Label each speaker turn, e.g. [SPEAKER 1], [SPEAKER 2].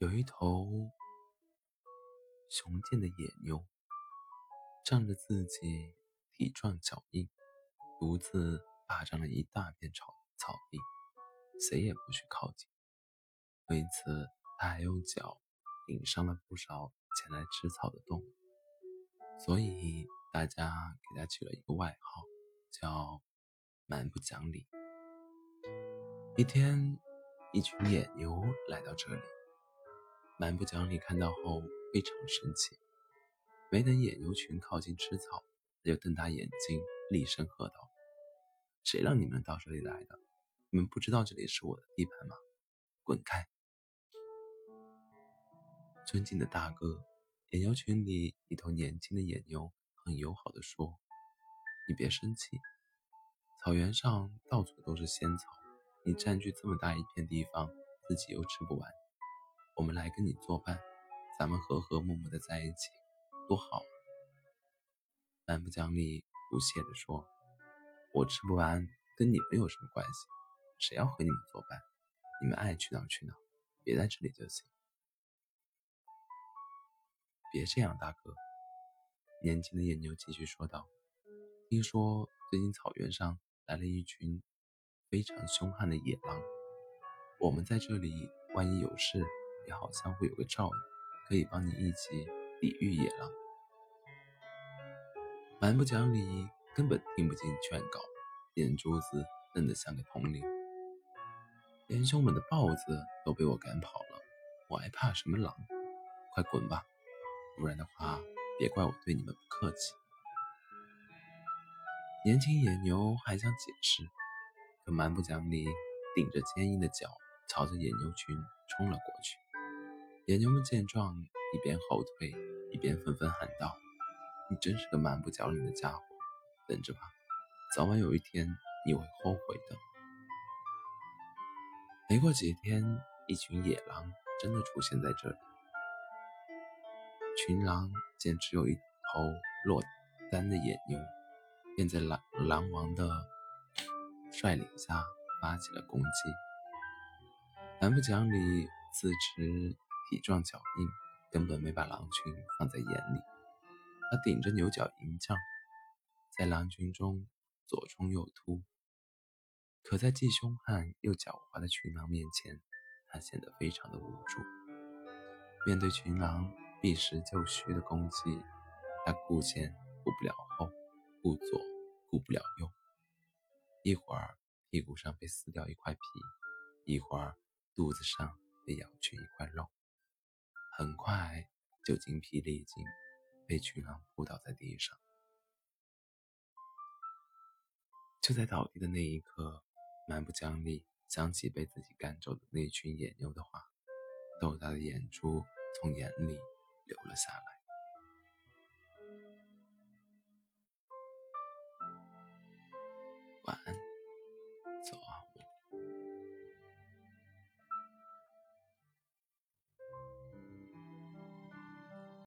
[SPEAKER 1] 有一头雄健的野牛，仗着自己体壮脚硬，独自霸占了一大片草草地，谁也不许靠近。为此，他还用脚顶伤了不少前来吃草的动物，所以大家给他起了一个外号，叫“蛮不讲理”。一天，一群野牛来到这里。蛮不讲理看到后非常生气，没等野牛群靠近吃草，他就瞪大眼睛，厉声喝道：“谁让你们到这里来的？你们不知道这里是我的地盘吗？滚开！”尊敬的大哥，野牛群里一头年轻的野牛很友好的说：“你别生气，草原上到处都是仙草，你占据这么大一片地方，自己又吃不完。”我们来跟你作伴，咱们和和睦睦的在一起，多好！蛮不讲理，不屑地说：“我吃不完，跟你们有什么关系？谁要和你们作伴？你们爱去哪去哪，别在这里就行。”别这样，大哥。年轻的野牛继续说道：“听说最近草原上来了一群非常凶悍的野狼，我们在这里，万一有事……”也好像会有个照应，可以帮你一起抵御野狼。蛮不讲理，根本听不进劝告，眼珠子瞪得像个铜铃。连凶猛的豹子都被我赶跑了，我还怕什么狼？快滚吧，不然的话，别怪我对你们不客气。年轻野牛还想解释，可蛮不讲理顶着坚硬的脚，朝着野牛群冲了过去。野牛们见状，一边后退，一边纷纷喊道：“你真是个蛮不讲理的家伙！等着吧，早晚有一天你会后悔的。”没过几天，一群野狼真的出现在这里。群狼见只有一头落单的野牛，便在狼狼王的率领下发起了攻击。蛮不讲理，自持。体壮脚硬，根本没把狼群放在眼里。他顶着牛角银杖，在狼群中左冲右突。可在既凶悍又狡猾的群狼面前，他显得非常的无助。面对群狼避实就虚的攻击，他顾前顾不了后，顾左顾不了右。一会儿屁股上被撕掉一块皮，一会儿肚子上被咬去一块肉。很快就精疲力尽，被群狼扑倒在地上。就在倒地的那一刻，蛮不讲理想起被自己赶走的那群野牛的话，豆大的眼珠从眼里流了下来。